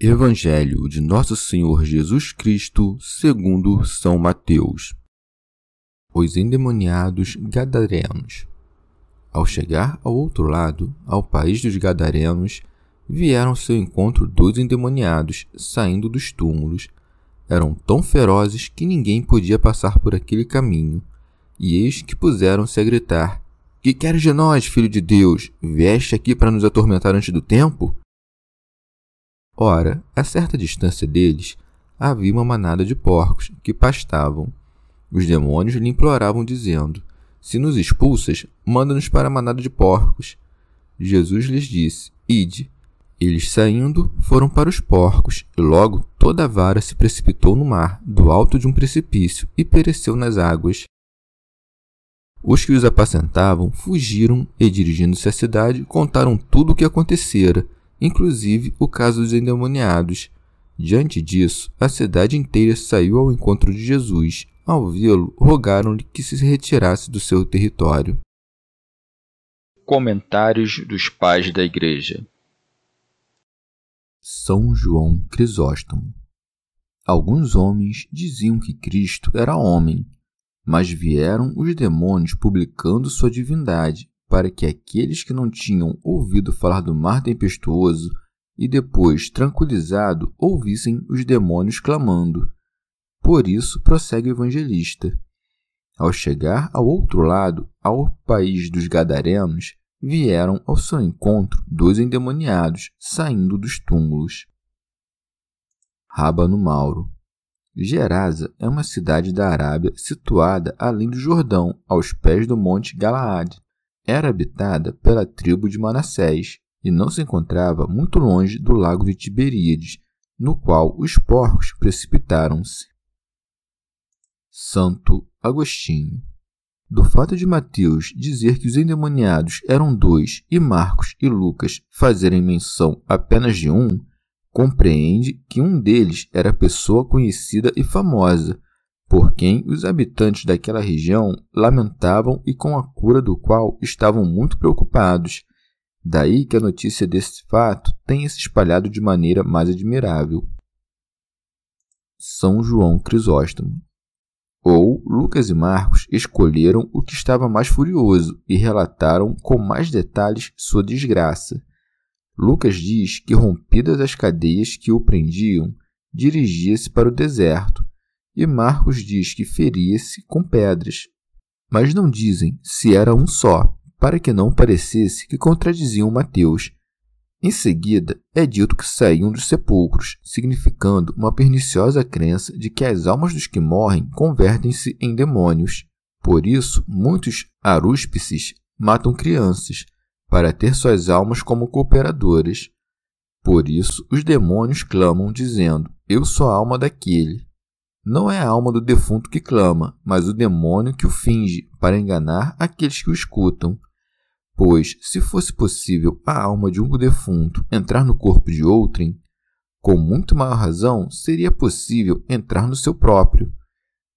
Evangelho de Nosso Senhor Jesus Cristo, segundo São Mateus. Os endemoniados gadarenos. Ao chegar ao outro lado, ao país dos gadarenos, vieram ao seu encontro dois endemoniados, saindo dos túmulos. Eram tão ferozes que ninguém podia passar por aquele caminho. E eis que puseram-se a gritar: Que queres de nós, filho de Deus? Vieste aqui para nos atormentar antes do tempo? Ora, a certa distância deles havia uma manada de porcos que pastavam. Os demônios lhe imploravam, dizendo: Se nos expulsas, manda-nos para a manada de porcos. Jesus lhes disse: Ide. Eles saindo, foram para os porcos, e logo toda a vara se precipitou no mar, do alto de um precipício, e pereceu nas águas. Os que os apacentavam fugiram e, dirigindo-se à cidade, contaram tudo o que acontecera inclusive o caso dos endemoniados. Diante disso, a cidade inteira saiu ao encontro de Jesus. Ao vê-lo, rogaram-lhe que se retirasse do seu território. Comentários dos Pais da Igreja São João Crisóstomo Alguns homens diziam que Cristo era homem, mas vieram os demônios publicando sua divindade para que aqueles que não tinham ouvido falar do mar tempestuoso e depois, tranquilizado, ouvissem os demônios clamando. Por isso, prossegue o evangelista. Ao chegar ao outro lado, ao país dos Gadarenos, vieram ao seu encontro dois endemoniados, saindo dos túmulos. Rábano Mauro Gerasa é uma cidade da Arábia situada além do Jordão, aos pés do Monte Galaad era habitada pela tribo de Manassés e não se encontrava muito longe do lago de Tiberíades, no qual os porcos precipitaram-se. Santo Agostinho do fato de Mateus dizer que os endemoniados eram dois e Marcos e Lucas fazerem menção apenas de um, compreende que um deles era pessoa conhecida e famosa, por quem os habitantes daquela região lamentavam e com a cura do qual estavam muito preocupados. Daí que a notícia desse fato tenha se espalhado de maneira mais admirável. São João Crisóstomo. Ou Lucas e Marcos escolheram o que estava mais furioso e relataram com mais detalhes sua desgraça. Lucas diz que, rompidas as cadeias que o prendiam, dirigia-se para o deserto, e Marcos diz que feria-se com pedras. Mas não dizem se era um só, para que não parecesse que contradiziam Mateus. Em seguida, é dito que saíam dos sepulcros, significando uma perniciosa crença de que as almas dos que morrem convertem-se em demônios. Por isso, muitos arúspices matam crianças, para ter suas almas como cooperadoras. Por isso, os demônios clamam, dizendo: Eu sou a alma daquele. Não é a alma do defunto que clama, mas o demônio que o finge para enganar aqueles que o escutam. Pois, se fosse possível a alma de um defunto entrar no corpo de outrem, com muito maior razão seria possível entrar no seu próprio.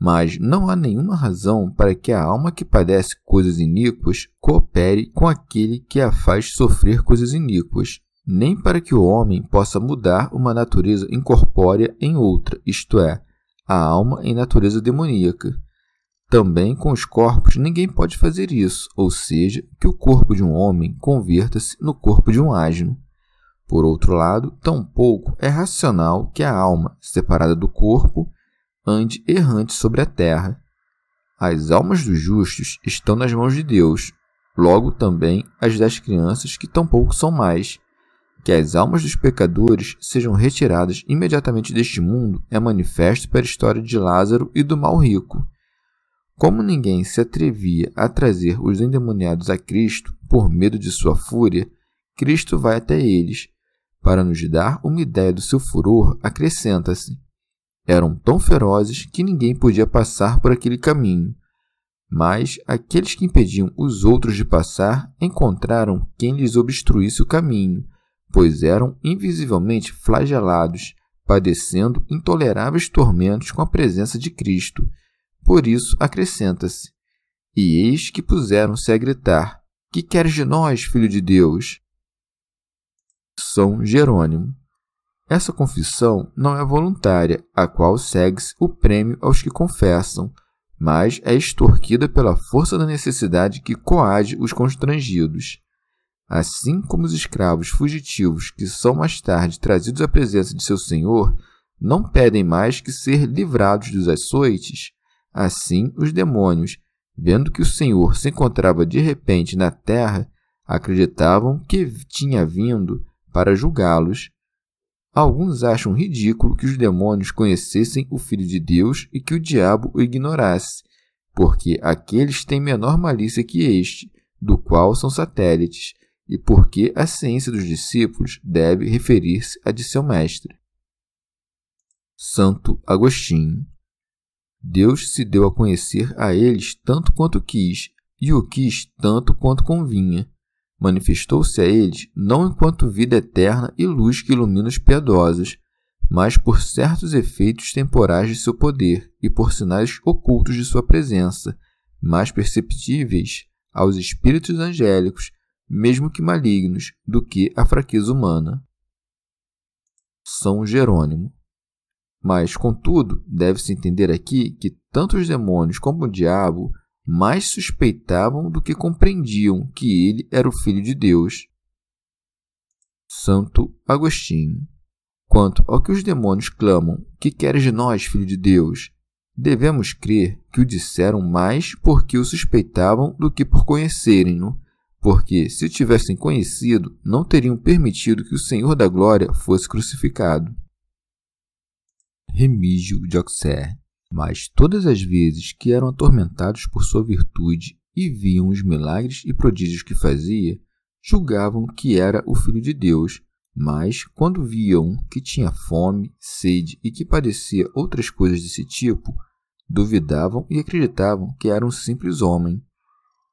Mas não há nenhuma razão para que a alma que padece coisas iníquas coopere com aquele que a faz sofrer coisas iníquas, nem para que o homem possa mudar uma natureza incorpórea em outra, isto é, a alma em natureza demoníaca. Também com os corpos ninguém pode fazer isso, ou seja, que o corpo de um homem converta-se no corpo de um asno. Por outro lado, tampouco é racional que a alma, separada do corpo, ande errante sobre a terra. As almas dos justos estão nas mãos de Deus, logo também as das crianças que tampouco são mais. Que as almas dos pecadores sejam retiradas imediatamente deste mundo é manifesto pela história de Lázaro e do mal rico. Como ninguém se atrevia a trazer os endemoniados a Cristo por medo de sua fúria, Cristo vai até eles para nos dar uma ideia do seu furor, acrescenta-se: eram tão ferozes que ninguém podia passar por aquele caminho. Mas aqueles que impediam os outros de passar encontraram quem lhes obstruísse o caminho, pois eram invisivelmente flagelados, padecendo intoleráveis tormentos com a presença de Cristo. Por isso acrescenta-se: E eis que puseram-se a gritar: Que queres de nós, filho de Deus? São Jerônimo. Essa confissão não é voluntária, a qual segue-se o prêmio aos que confessam, mas é extorquida pela força da necessidade que coage os constrangidos. Assim como os escravos fugitivos que são mais tarde trazidos à presença de seu senhor não pedem mais que ser livrados dos açoites, assim os demônios, vendo que o senhor se encontrava de repente na terra, acreditavam que tinha vindo para julgá-los. Alguns acham ridículo que os demônios conhecessem o Filho de Deus e que o diabo o ignorasse, porque aqueles têm menor malícia que este, do qual são satélites, e porque a ciência dos discípulos deve referir-se à de seu mestre. Santo Agostinho Deus se deu a conhecer a eles tanto quanto quis, e o quis tanto quanto convinha, manifestou-se a eles não enquanto vida eterna e luz que ilumina os piedosos, mas por certos efeitos temporais de seu poder e por sinais ocultos de sua presença, mais perceptíveis aos espíritos angélicos, mesmo que malignos, do que a fraqueza humana. São Jerônimo. Mas, contudo, deve-se entender aqui que tanto os demônios como o diabo mais suspeitavam do que compreendiam que ele era o Filho de Deus. Santo Agostinho. Quanto ao que os demônios clamam, que queres de nós, Filho de Deus? Devemos crer que o disseram mais porque o suspeitavam do que por conhecerem-no, porque, se o tivessem conhecido, não teriam permitido que o Senhor da Glória fosse crucificado. Remígio de Auxerre mas todas as vezes que eram atormentados por sua virtude e viam os milagres e prodígios que fazia, julgavam que era o Filho de Deus. Mas, quando viam que tinha fome, sede e que padecia outras coisas desse tipo, duvidavam e acreditavam que era um simples homem.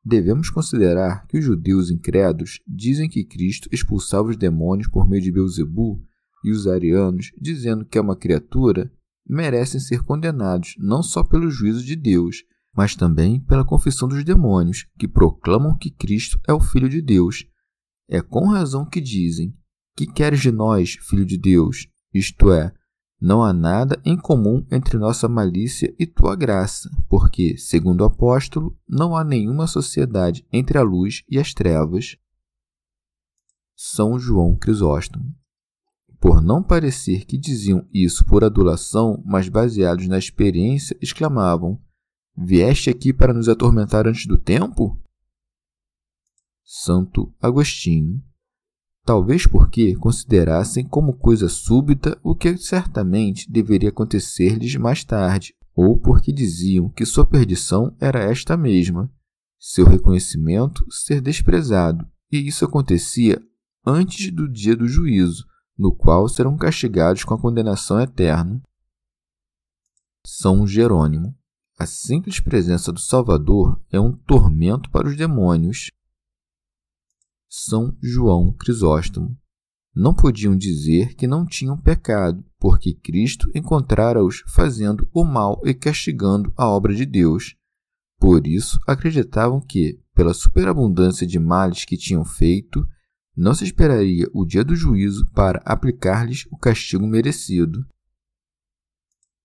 Devemos considerar que os judeus incrédulos dizem que Cristo expulsava os demônios por meio de Beuzebu e os arianos, dizendo que é uma criatura, merecem ser condenados não só pelo juízo de Deus, mas também pela confissão dos demônios, que proclamam que Cristo é o Filho de Deus. É com razão que dizem: Que queres de nós, Filho de Deus? Isto é, não há nada em comum entre nossa malícia e tua graça, porque, segundo o apóstolo, não há nenhuma sociedade entre a luz e as trevas. São João Crisóstomo por não parecer que diziam isso por adulação, mas baseados na experiência, exclamavam: Vieste aqui para nos atormentar antes do tempo? Santo Agostinho. Talvez porque considerassem como coisa súbita o que certamente deveria acontecer-lhes mais tarde, ou porque diziam que sua perdição era esta mesma, seu reconhecimento ser desprezado, e isso acontecia antes do dia do juízo, no qual serão castigados com a condenação eterna. São Jerônimo. A simples presença do Salvador é um tormento para os demônios. São João Crisóstomo. Não podiam dizer que não tinham pecado, porque Cristo encontrara-os fazendo o mal e castigando a obra de Deus. Por isso acreditavam que, pela superabundância de males que tinham feito, não se esperaria o dia do juízo para aplicar-lhes o castigo merecido.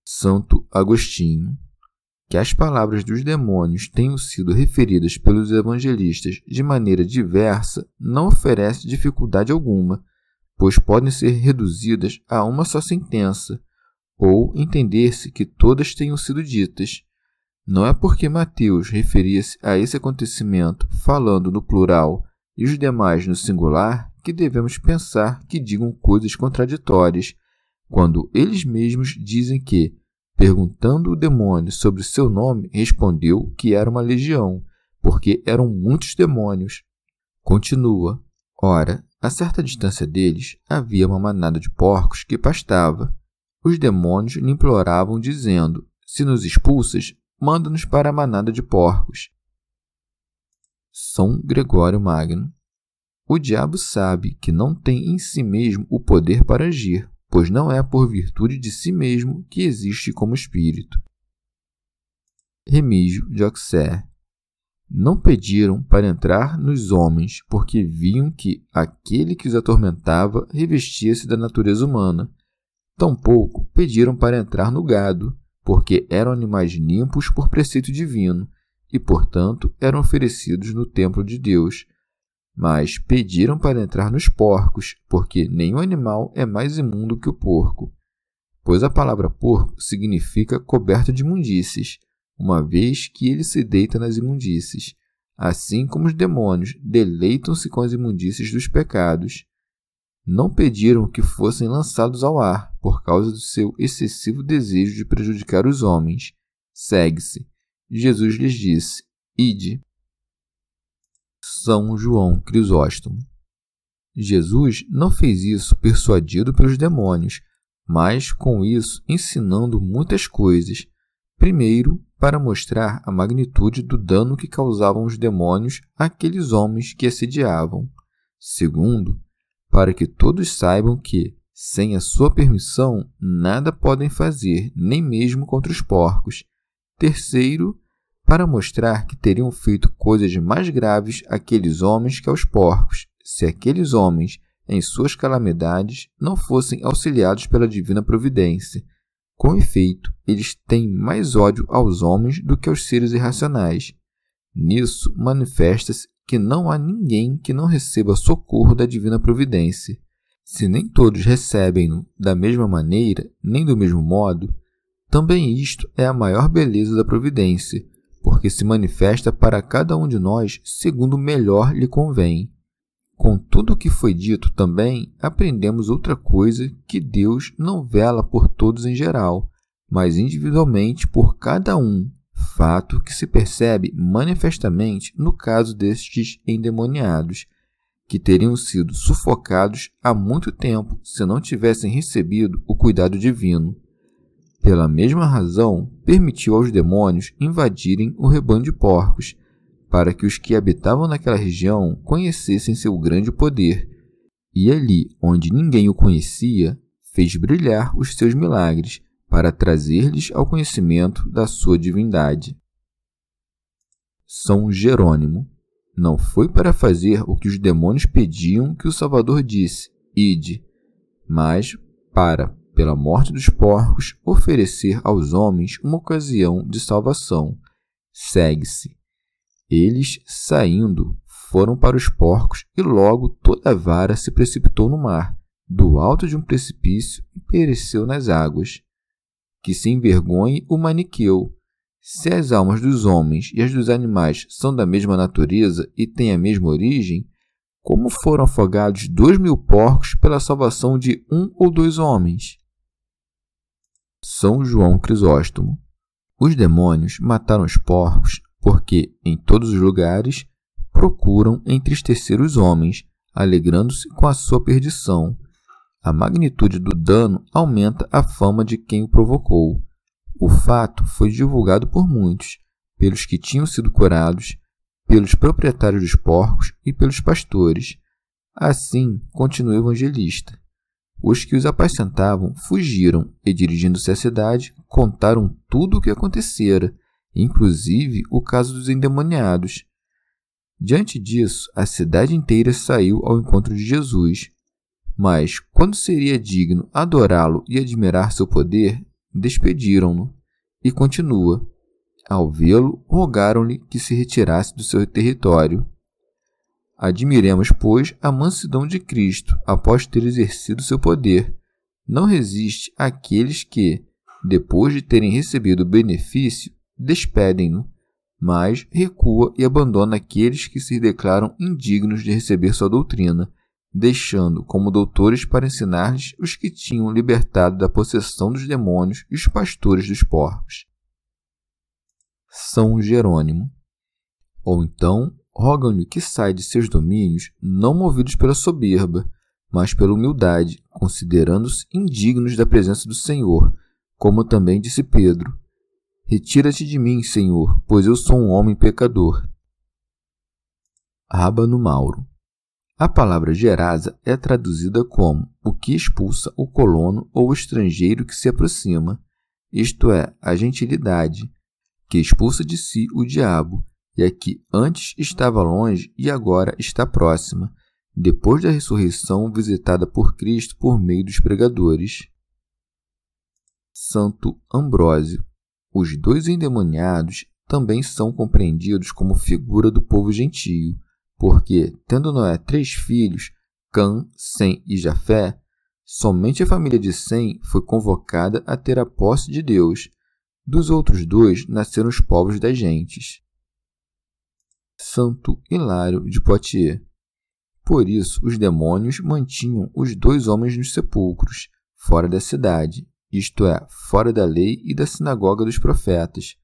Santo Agostinho. Que as palavras dos demônios tenham sido referidas pelos evangelistas de maneira diversa não oferece dificuldade alguma, pois podem ser reduzidas a uma só sentença, ou entender-se que todas tenham sido ditas. Não é porque Mateus referia-se a esse acontecimento falando no plural e os demais no singular que devemos pensar que digam coisas contraditórias, quando eles mesmos dizem que, perguntando o demônio sobre seu nome, respondeu que era uma legião, porque eram muitos demônios. Continua. Ora, a certa distância deles havia uma manada de porcos que pastava. Os demônios lhe imploravam, dizendo: Se nos expulsas, manda-nos para a manada de porcos. São Gregório Magno. O diabo sabe que não tem em si mesmo o poder para agir, pois não é por virtude de si mesmo que existe como espírito. Remígio de Auxerre não pediram para entrar nos homens, porque viam que aquele que os atormentava revestia-se da natureza humana. Tampouco pediram para entrar no gado, porque eram animais limpos por preceito divino, e, portanto, eram oferecidos no templo de Deus. Mas pediram para entrar nos porcos, porque nenhum animal é mais imundo que o porco. Pois a palavra porco significa coberto de imundícies, uma vez que ele se deita nas imundícies, assim como os demônios deleitam-se com as imundícies dos pecados. Não pediram que fossem lançados ao ar por causa do seu excessivo desejo de prejudicar os homens. Segue-se. Jesus lhes disse: Ide. São João Crisóstomo. Jesus não fez isso persuadido pelos demônios, mas com isso ensinando muitas coisas. Primeiro, para mostrar a magnitude do dano que causavam os demônios àqueles homens que assediavam. Segundo, para que todos saibam que, sem a sua permissão, nada podem fazer, nem mesmo contra os porcos. Terceiro, para mostrar que teriam feito coisas mais graves àqueles homens que aos porcos, se aqueles homens, em suas calamidades, não fossem auxiliados pela divina providência com efeito, eles têm mais ódio aos homens do que aos seres irracionais. Nisso manifesta-se que não há ninguém que não receba socorro da divina providência. Se nem todos recebem-no da mesma maneira, nem do mesmo modo, também isto é a maior beleza da providência, porque se manifesta para cada um de nós segundo melhor lhe convém. Com tudo o que foi dito também, aprendemos outra coisa que Deus não vela por todos em geral, mas individualmente por cada um, fato que se percebe manifestamente no caso destes endemoniados, que teriam sido sufocados há muito tempo se não tivessem recebido o cuidado divino. Pela mesma razão, permitiu aos demônios invadirem o rebanho de porcos para que os que habitavam naquela região conhecessem seu grande poder, e ali, onde ninguém o conhecia, fez brilhar os seus milagres para trazer-lhes ao conhecimento da sua divindade. São Jerônimo não foi para fazer o que os demônios pediam que o Salvador disse, ide, mas para, pela morte dos porcos, oferecer aos homens uma ocasião de salvação. Segue-se. Eles, saindo, foram para os porcos e logo toda a vara se precipitou no mar, do alto de um precipício e pereceu nas águas. Que se envergonhe o maniqueu. Se as almas dos homens e as dos animais são da mesma natureza e têm a mesma origem, como foram afogados dois mil porcos pela salvação de um ou dois homens? São João Crisóstomo. Os demônios mataram os porcos porque em todos os lugares procuram entristecer os homens, alegrando-se com a sua perdição. A magnitude do dano aumenta a fama de quem o provocou. O fato foi divulgado por muitos, pelos que tinham sido curados, pelos proprietários dos porcos e pelos pastores. Assim, continua o evangelista. Os que os apacentavam fugiram e, dirigindo-se à cidade, contaram tudo o que acontecera inclusive o caso dos endemoniados. Diante disso, a cidade inteira saiu ao encontro de Jesus. Mas, quando seria digno adorá-lo e admirar seu poder, despediram-no. E continua. Ao vê-lo, rogaram-lhe que se retirasse do seu território. Admiremos, pois, a mansidão de Cristo após ter exercido seu poder. Não resiste àqueles que, depois de terem recebido o benefício, despedem-no, mas recua e abandona aqueles que se declaram indignos de receber sua doutrina, deixando como doutores para ensinar-lhes os que tinham libertado da possessão dos demônios e os pastores dos porcos. São Jerônimo. Ou então, rogam-lhe que saia de seus domínios, não movidos pela soberba, mas pela humildade, considerando-se indignos da presença do Senhor, como também disse Pedro: Retira-te de mim, Senhor, pois eu sou um homem pecador. Rábano Mauro. A palavra gerasa é traduzida como o que expulsa o colono ou o estrangeiro que se aproxima, isto é, a gentilidade, que expulsa de si o diabo, e a que antes estava longe e agora está próxima, depois da ressurreição visitada por Cristo por meio dos pregadores. Santo Ambrósio. Os dois endemoniados também são compreendidos como figura do povo gentio, porque, tendo Noé três filhos, Cã, Sem e Jafé, somente a família de Sem foi convocada a ter a posse de Deus. Dos outros dois nasceram os povos das gentes. Santo Hilário de Poitiers. Por isso, os demônios mantinham os dois homens nos sepulcros, fora da cidade, isto é, fora da lei e da sinagoga dos profetas.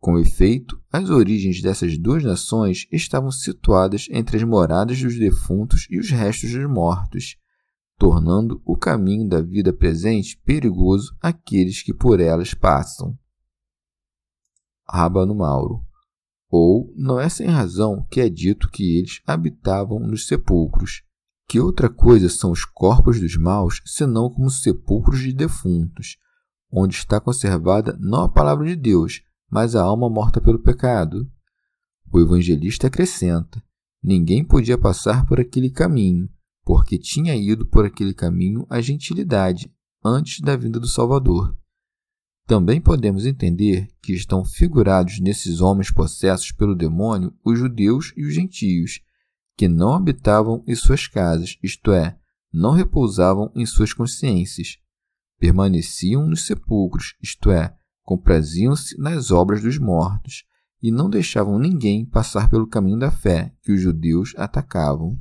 Com efeito, as origens dessas duas nações estavam situadas entre as moradas dos defuntos e os restos dos mortos, tornando o caminho da vida presente perigoso àqueles que por elas passam. Rábano Mauro ou não é sem razão que é dito que eles habitavam nos sepulcros. Que outra coisa são os corpos dos maus, senão como sepulcros de defuntos, onde está conservada não a palavra de Deus, mas a alma morta pelo pecado? O evangelista acrescenta: ninguém podia passar por aquele caminho, porque tinha ido por aquele caminho a gentilidade antes da vinda do Salvador. Também podemos entender que estão figurados nesses homens possessos pelo demônio os judeus e os gentios, que não habitavam em suas casas, isto é, não repousavam em suas consciências. Permaneciam nos sepulcros, isto é, compraziam-se nas obras dos mortos, e não deixavam ninguém passar pelo caminho da fé que os judeus atacavam.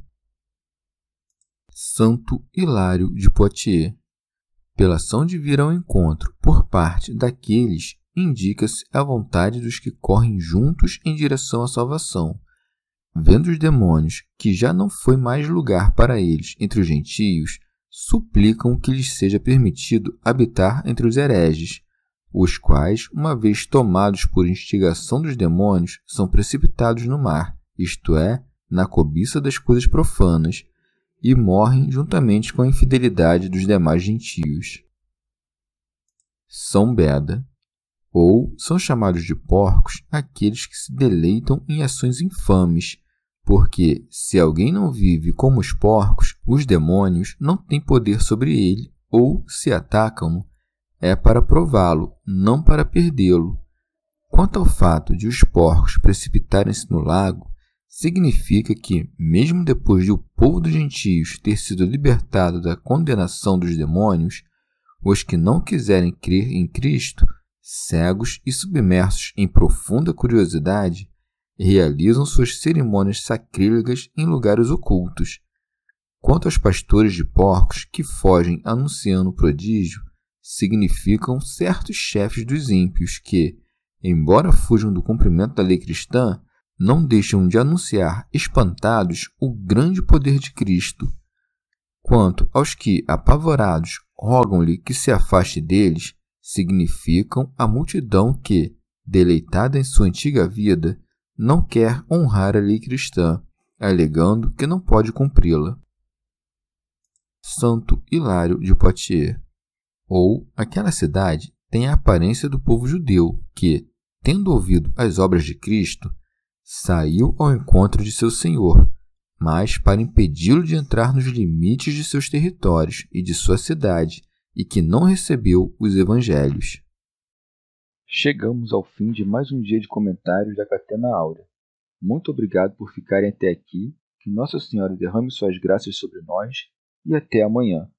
Santo Hilário de Poitiers pela ação de vir ao encontro por parte daqueles, indica-se a vontade dos que correm juntos em direção à salvação. Vendo os demônios que já não foi mais lugar para eles entre os gentios, suplicam que lhes seja permitido habitar entre os hereges, os quais, uma vez tomados por instigação dos demônios, são precipitados no mar, isto é, na cobiça das coisas profanas, e morrem juntamente com a infidelidade dos demais gentios. São Beda, ou são chamados de porcos aqueles que se deleitam em ações infames, porque se alguém não vive como os porcos, os demônios não têm poder sobre ele, ou se atacam-no, é para prová-lo, não para perdê-lo. Quanto ao fato de os porcos precipitarem-se no lago, significa que, mesmo depois de o povo dos gentios ter sido libertado da condenação dos demônios, os que não quiserem crer em Cristo, cegos e submersos em profunda curiosidade, realizam suas cerimônias sacrílegas em lugares ocultos. Quanto aos pastores de porcos que fogem anunciando o prodígio, significam certos chefes dos ímpios que, embora fujam do cumprimento da lei cristã, não deixam de anunciar espantados o grande poder de Cristo. Quanto aos que, apavorados, rogam-lhe que se afaste deles, significam a multidão que, deleitada em sua antiga vida, não quer honrar a lei cristã, alegando que não pode cumpri-la. Santo Hilário de Poitiers ou aquela cidade tem a aparência do povo judeu que, tendo ouvido as obras de Cristo, saiu ao encontro de seu senhor, mas para impedi-lo de entrar nos limites de seus territórios e de sua cidade, e que não recebeu os evangelhos. Chegamos ao fim de mais um dia de comentários da Catena Áurea. Muito obrigado por ficarem até aqui, que Nossa Senhora derrame suas graças sobre nós e até amanhã.